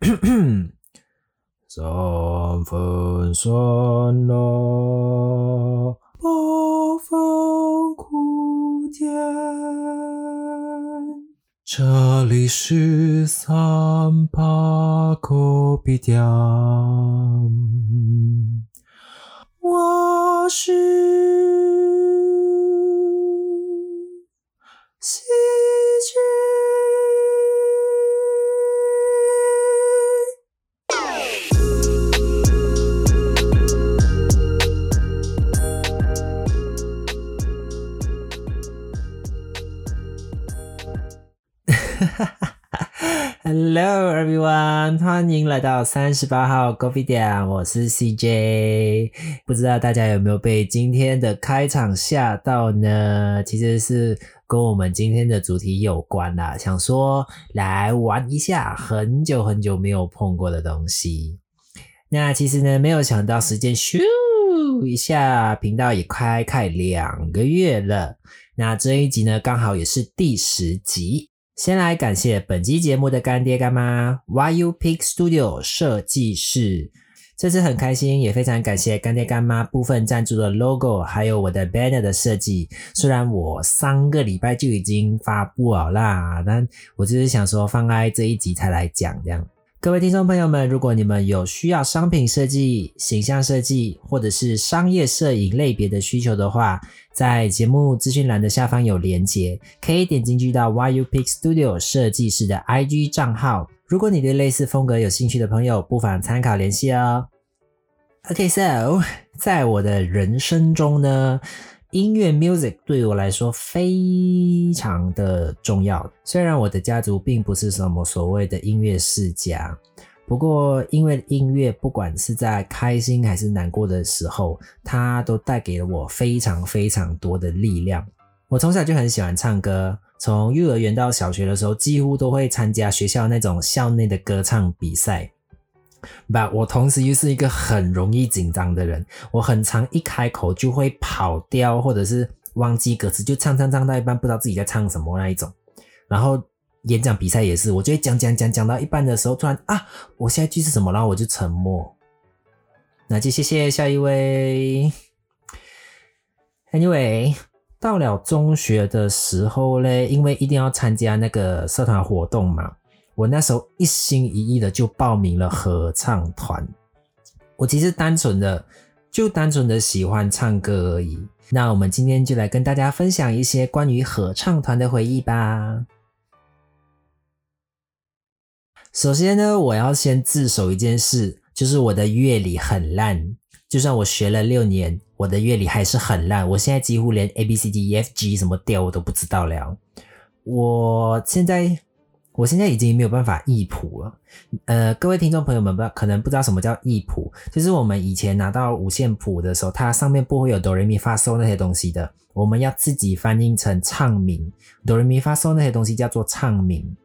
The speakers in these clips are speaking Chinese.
三分酸辣，八分苦甜。这里是三八狗皮店，我是 Hello everyone，欢迎来到三十八号 Coffee 店，我是 CJ。不知道大家有没有被今天的开场吓到呢？其实是跟我们今天的主题有关啦，想说来玩一下很久很久没有碰过的东西。那其实呢，没有想到时间咻一下，频道也开开两个月了。那这一集呢，刚好也是第十集。先来感谢本期节目的干爹干妈 YU Pick Studio 设计室，这次很开心，也非常感谢干爹干妈部分赞助的 logo，还有我的 banner 的设计。虽然我三个礼拜就已经发布好啦，但我就是想说放在这一集才来讲这样。各位听众朋友们，如果你们有需要商品设计、形象设计或者是商业摄影类别的需求的话，在节目资讯栏的下方有连结，可以点进去到 YU Pick Studio 设计师的 IG 账号。如果你对类似风格有兴趣的朋友，不妨参考联系哦。OK，so 在我的人生中呢。音乐 music 对我来说非常的重要。虽然我的家族并不是什么所谓的音乐世家，不过因为音乐，不管是在开心还是难过的时候，它都带给了我非常非常多的力量。我从小就很喜欢唱歌，从幼儿园到小学的时候，几乎都会参加学校那种校内的歌唱比赛。吧，我同时又是一个很容易紧张的人，我很常一开口就会跑调，或者是忘记歌词，就唱唱唱到一半不知道自己在唱什么那一种。然后演讲比赛也是，我就会讲讲讲讲到一半的时候，突然啊，我下一句是什么？然后我就沉默。那就谢谢下一位。Anyway，到了中学的时候嘞，因为一定要参加那个社团活动嘛。我那时候一心一意的就报名了合唱团，我其实单纯的就单纯的喜欢唱歌而已。那我们今天就来跟大家分享一些关于合唱团的回忆吧。首先呢，我要先自首一件事，就是我的乐理很烂，就算我学了六年，我的乐理还是很烂。我现在几乎连 A B C D E F G 什么调我都不知道了。我现在。我现在已经没有办法译谱了，呃，各位听众朋友们不可能不知道什么叫译谱，就是我们以前拿到五线谱的时候，它上面不会有哆来咪发嗦那些东西的，我们要自己翻译成唱名，哆来咪发嗦那些东西叫做唱名。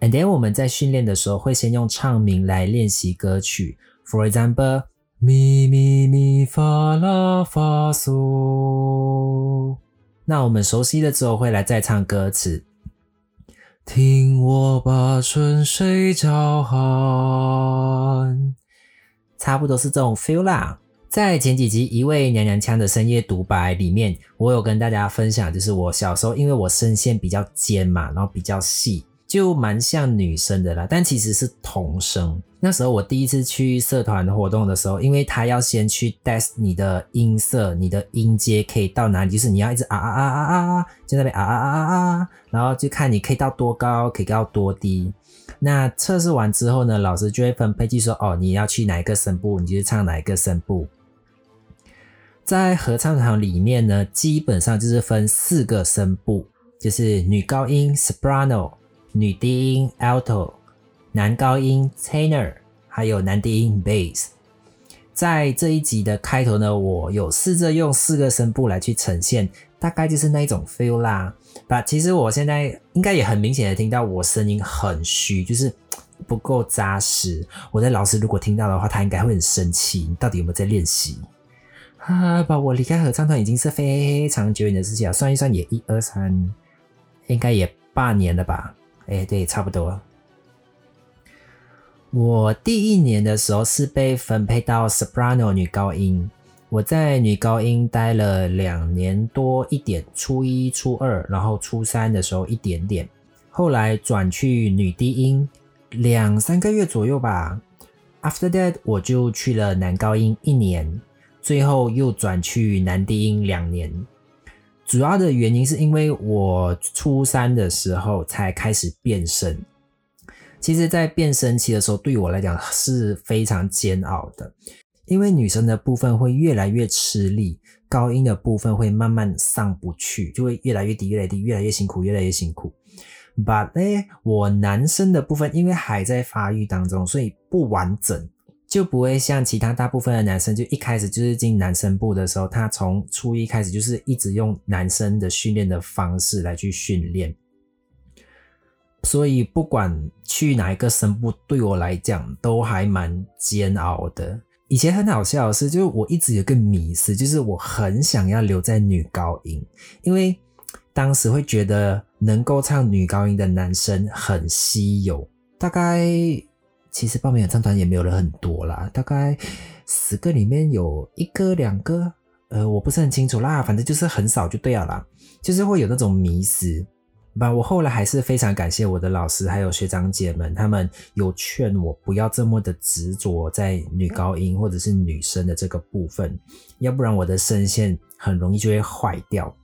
And then 我们在训练的时候会先用唱名来练习歌曲，For example，咪咪咪发啦发嗦，那我们熟悉了之后会来再唱歌词。听我把春水叫寒，差不多是这种 feel 啦。在前几集一位娘娘腔的深夜独白里面，我有跟大家分享，就是我小时候因为我声线比较尖嘛，然后比较细。就蛮像女生的啦，但其实是童声。那时候我第一次去社团活动的时候，因为他要先去 test 你的音色，你的音阶可以到哪里，就是你要一直啊啊啊啊啊啊，就那边啊啊啊啊啊，然后就看你可以到多高，可以到多低。那测试完之后呢，老师就会分配，就说哦，你要去哪一个声部，你就唱哪一个声部。在合唱团里面呢，基本上就是分四个声部，就是女高音 soprano。女低音 alto，男高音 tenor，还有男低音 bass。在这一集的开头呢，我有试着用四个声部来去呈现，大概就是那一种 feel 啦。把其实我现在应该也很明显的听到我声音很虚，就是不够扎实。我的老师如果听到的话，他应该会很生气。你到底有没有在练习？啊，把我离开合唱团已经是非常久远的事情了，算一算也一二三，应该也八年了吧。哎，对，差不多。我第一年的时候是被分配到 soprano 女高音，我在女高音待了两年多一点，初一、初二，然后初三的时候一点点，后来转去女低音，两三个月左右吧。After that，我就去了男高音一年，最后又转去男低音两年。主要的原因是因为我初三的时候才开始变声，其实，在变声期的时候，对我来讲是非常煎熬的，因为女生的部分会越来越吃力，高音的部分会慢慢上不去，就会越来越低，越来越低，越来越辛苦，越来越辛苦。But 呢，我男生的部分因为还在发育当中，所以不完整。就不会像其他大部分的男生，就一开始就是进男生部的时候，他从初一开始就是一直用男生的训练的方式来去训练。所以不管去哪一个声部，对我来讲都还蛮煎熬的。以前很好笑的是，就是我一直有个迷思，就是我很想要留在女高音，因为当时会觉得能够唱女高音的男生很稀有，大概。其实报名演唱团也没有人很多啦，大概十个里面有一个两个，呃，我不是很清楚啦，反正就是很少就对了啦，就是会有那种迷失。吧，我后来还是非常感谢我的老师还有学长姐们，他们有劝我不要这么的执着在女高音或者是女生的这个部分，要不然我的声线很容易就会坏掉。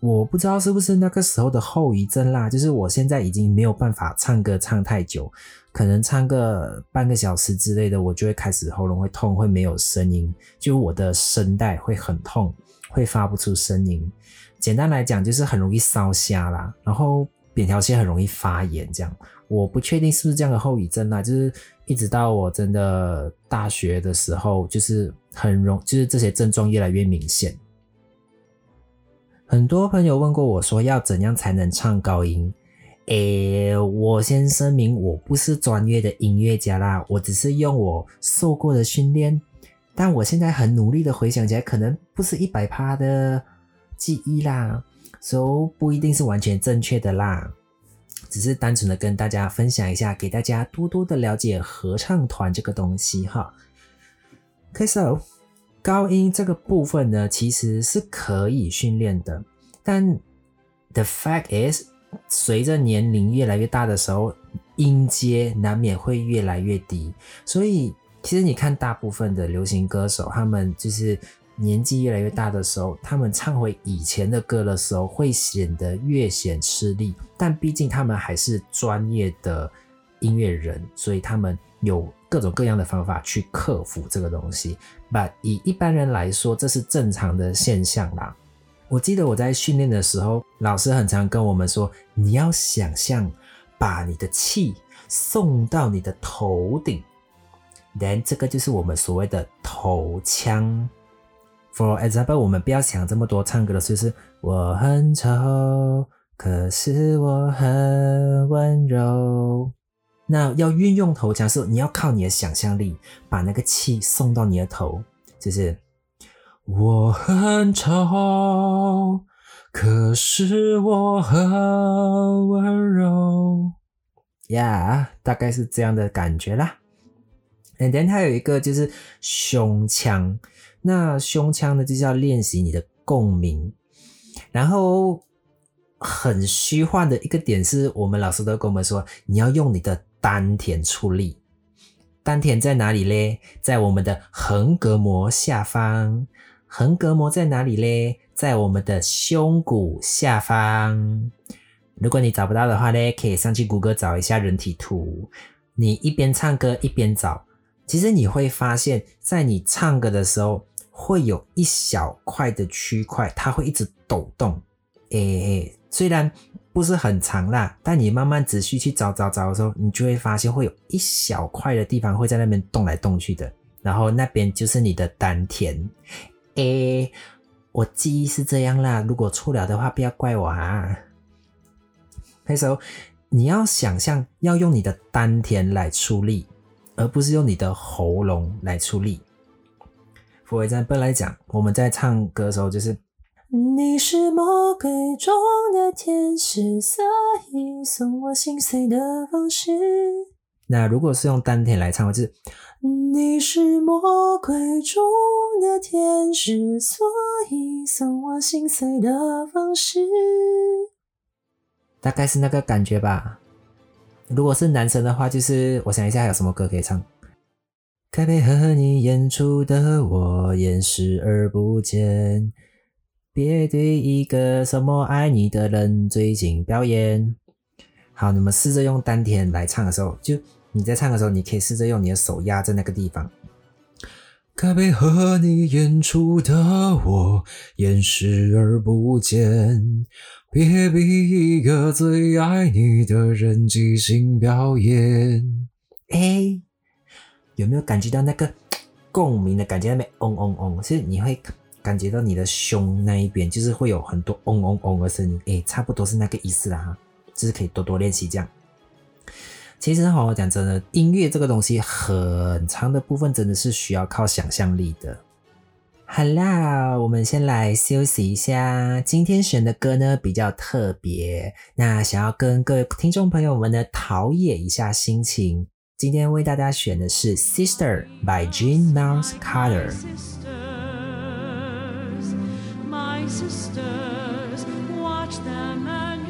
我不知道是不是那个时候的后遗症啦，就是我现在已经没有办法唱歌唱太久，可能唱个半个小时之类的，我就会开始喉咙会痛，会没有声音，就我的声带会很痛，会发不出声音。简单来讲，就是很容易烧瞎啦，然后扁桃腺很容易发炎，这样。我不确定是不是这样的后遗症啦，就是一直到我真的大学的时候，就是很容，就是这些症状越来越明显。很多朋友问过我说，要怎样才能唱高音？诶，我先声明，我不是专业的音乐家啦，我只是用我受过的训练。但我现在很努力的回想起来，可能不是一百趴的记忆啦，所以不一定是完全正确的啦。只是单纯的跟大家分享一下，给大家多多的了解合唱团这个东西哈。开始。高音这个部分呢，其实是可以训练的，但 the fact is，随着年龄越来越大的时候，音阶难免会越来越低。所以，其实你看，大部分的流行歌手，他们就是年纪越来越大的时候，他们唱回以前的歌的时候，会显得越显吃力。但毕竟他们还是专业的音乐人，所以他们有。各种各样的方法去克服这个东西，But 以一般人来说，这是正常的现象啦。我记得我在训练的时候，老师很常跟我们说，你要想象把你的气送到你的头顶，Then 这个就是我们所谓的头腔。For example，我们不要想这么多，唱歌的就是我很丑，可是我很温柔。那要运用头腔时候，你要靠你的想象力，把那个气送到你的头，就是我很丑，可是我很温柔，呀，大概是这样的感觉啦。And then 它有一个就是胸腔，那胸腔呢就是要练习你的共鸣，然后很虚幻的一个点是我们老师都跟我们说，你要用你的。丹田出力，丹田在哪里嘞？在我们的横膈膜下方。横膈膜在哪里嘞？在我们的胸骨下方。如果你找不到的话呢，可以上去谷歌找一下人体图。你一边唱歌一边找，其实你会发现，在你唱歌的时候，会有一小块的区块，它会一直抖动。诶，虽然。不是很长啦，但你慢慢仔细去找找找的时候，你就会发现会有一小块的地方会在那边动来动去的，然后那边就是你的丹田。诶，我记忆是这样啦，如果错了的话，不要怪我啊。那时候你要想象要用你的丹田来出力，而不是用你的喉咙来出力。For example 来讲，我们在唱歌的时候就是。你是魔鬼中的天使，所以送我心碎的方式。那如果是用丹田来唱，就是你是魔鬼中的天使，所以送我心碎的方式，大概是那个感觉吧。如果是男生的话，就是我想一下还有什么歌可以唱。该配合你演出的我演视而不见，别对一个什么爱你的人最近表演。好，你们试着用丹田来唱的时候，就你在唱的时候，你可以试着用你的手压在那个地方。该配合你演出的我演视而不见。别逼一个最爱你的人即兴表演。哎，有没有感觉到那个共鸣的感觉？那边嗡嗡嗡，其实你会感觉到你的胸那一边，就是会有很多嗡嗡嗡的声音。哎，差不多是那个意思啦哈，就是可以多多练习这样。其实哈，讲真的，音乐这个东西很长的部分真的是需要靠想象力的。好啦，我们先来休息一下。今天选的歌呢比较特别，那想要跟各位听众朋友们呢陶冶一下心情。今天为大家选的是《Sister》by Jean Miles Carter。sisters, watch them and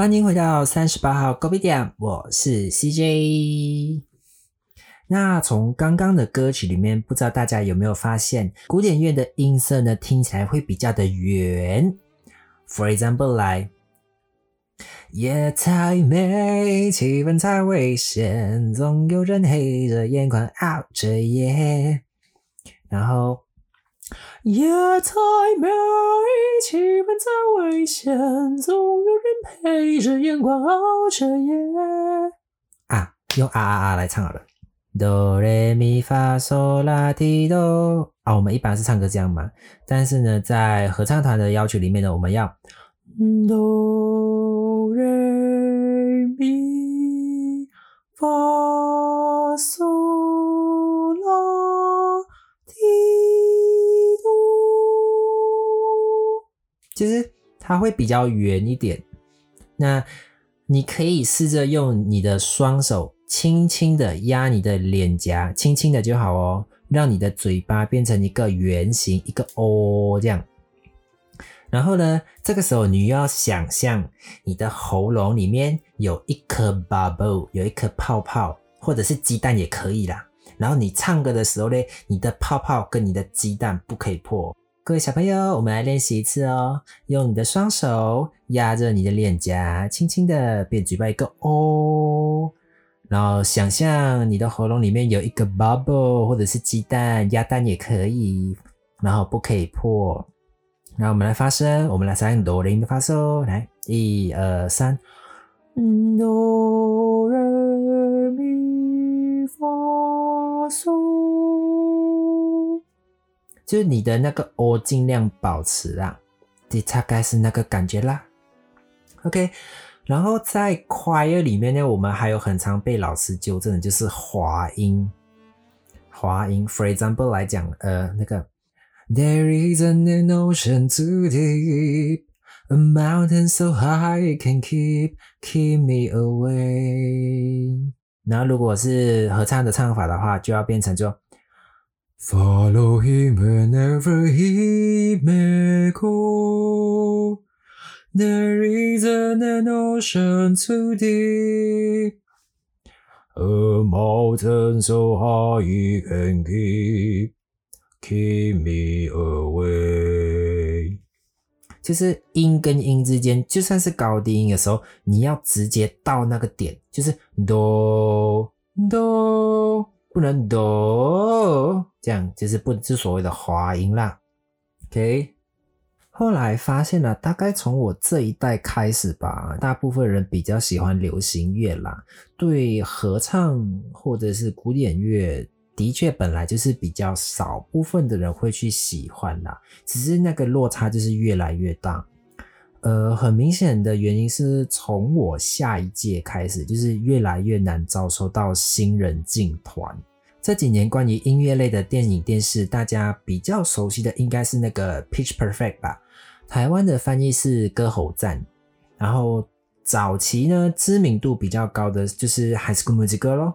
欢迎回到三十八号 Gobi 店，我是 CJ。那从刚刚的歌曲里面，不知道大家有没有发现，古典乐的音色呢，听起来会比较的圆。For example，来，夜太美，气氛太危险，总有人黑着眼眶熬着夜。然后。夜太美，气氛太危险，总有人陪着眼眶熬着夜。啊，用啊啊啊来唱好了。哆来咪发嗦拉提哆啊，我们一般是唱歌这样嘛。但是呢，在合唱团的要求里面呢，我们要哆来咪发嗦就是它会比较圆一点，那你可以试着用你的双手轻轻的压你的脸颊，轻轻的就好哦，让你的嘴巴变成一个圆形，一个 O 这样。然后呢，这个时候你要想象你的喉咙里面有一颗 bubble，有一颗泡泡，或者是鸡蛋也可以啦。然后你唱歌的时候呢，你的泡泡跟你的鸡蛋不可以破。各位小朋友，我们来练习一次哦。用你的双手压着你的脸颊，轻轻的变嘴巴一个 O，然后想象你的喉咙里面有一个 bubble，或者是鸡蛋、鸭蛋也可以，然后不可以破。然后我们来发声，我们来唱哆来咪发嗦，来一二三，哆来就是你的那个 O 尽量保持啦，这大概是那个感觉啦。OK，然后在 choir 里面呢，我们还有很常被老师纠正的就是滑音。滑音，for example 来讲，呃，那个 There is an ocean too deep, a mountain so high it can keep keep me away。然后如果是合唱的唱法的话，就要变成就。Follow him whenever he may go. There isn't an ocean too deep, a mountain so high he can keep keep me away。就是音跟音之间，就算是高低音的时候，你要直接到那个点，就是哆哆。不能哆，这样就是不是所谓的滑音啦。OK，后来发现了，大概从我这一代开始吧，大部分人比较喜欢流行乐啦，对合唱或者是古典乐，的确本来就是比较少部分的人会去喜欢啦，只是那个落差就是越来越大。呃，很明显的原因是从我下一届开始，就是越来越难招收到新人进团。这几年关于音乐类的电影、电视，大家比较熟悉的应该是那个《Pitch Perfect》吧？台湾的翻译是《歌喉战》，然后早期呢知名度比较高的就是《High School Musical》咯。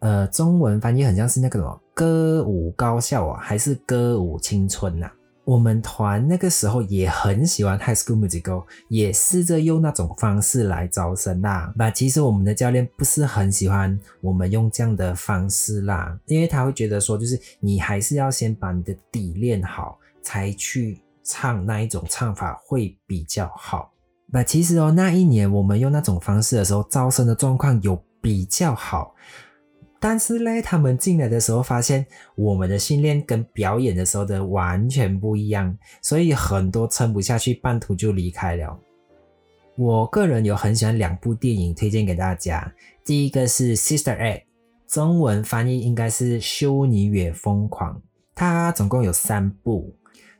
呃，中文翻译很像是那个什么《歌舞高校》啊，还是《歌舞青春》呐？我们团那个时候也很喜欢 High School Musical，也试着用那种方式来招生啦。那其实我们的教练不是很喜欢我们用这样的方式啦，因为他会觉得说，就是你还是要先把你的底练好，才去唱那一种唱法会比较好。那其实哦，那一年我们用那种方式的时候，招生的状况有比较好。但是嘞，他们进来的时候发现我们的训练跟表演的时候的完全不一样，所以很多撑不下去，半途就离开了。我个人有很喜欢两部电影推荐给大家，第一个是《Sister Act》，中文翻译应该是《修女也疯狂》，它总共有三部。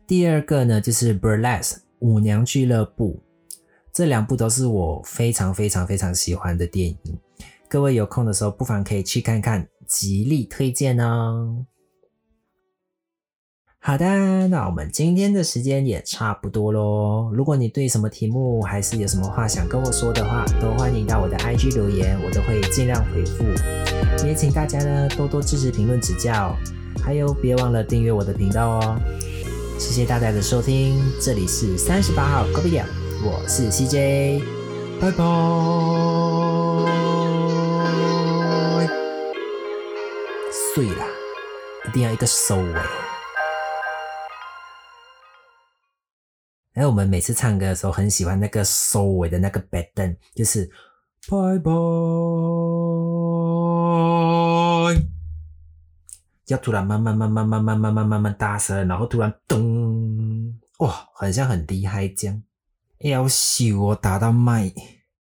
第二个呢就是《Burlesque》舞娘俱乐部，这两部都是我非常非常非常喜欢的电影。各位有空的时候，不妨可以去看看，极力推荐哦。好的，那我们今天的时间也差不多喽。如果你对什么题目还是有什么话想跟我说的话，都欢迎到我的 IG 留言，我都会尽量回复。也请大家呢多多支持、评论、指教，还有别忘了订阅我的频道哦。谢谢大家的收听，这里是三十八号 Coffee 我是 CJ。拜拜，定要一个收尾。哎，我们每次唱歌的时候，很喜欢那个收尾的那个 b a d e n 就是拜拜，要突然慢慢慢慢慢慢慢慢慢慢大声，然后突然咚，哇，很像很厉害这样。要秀我打到麦。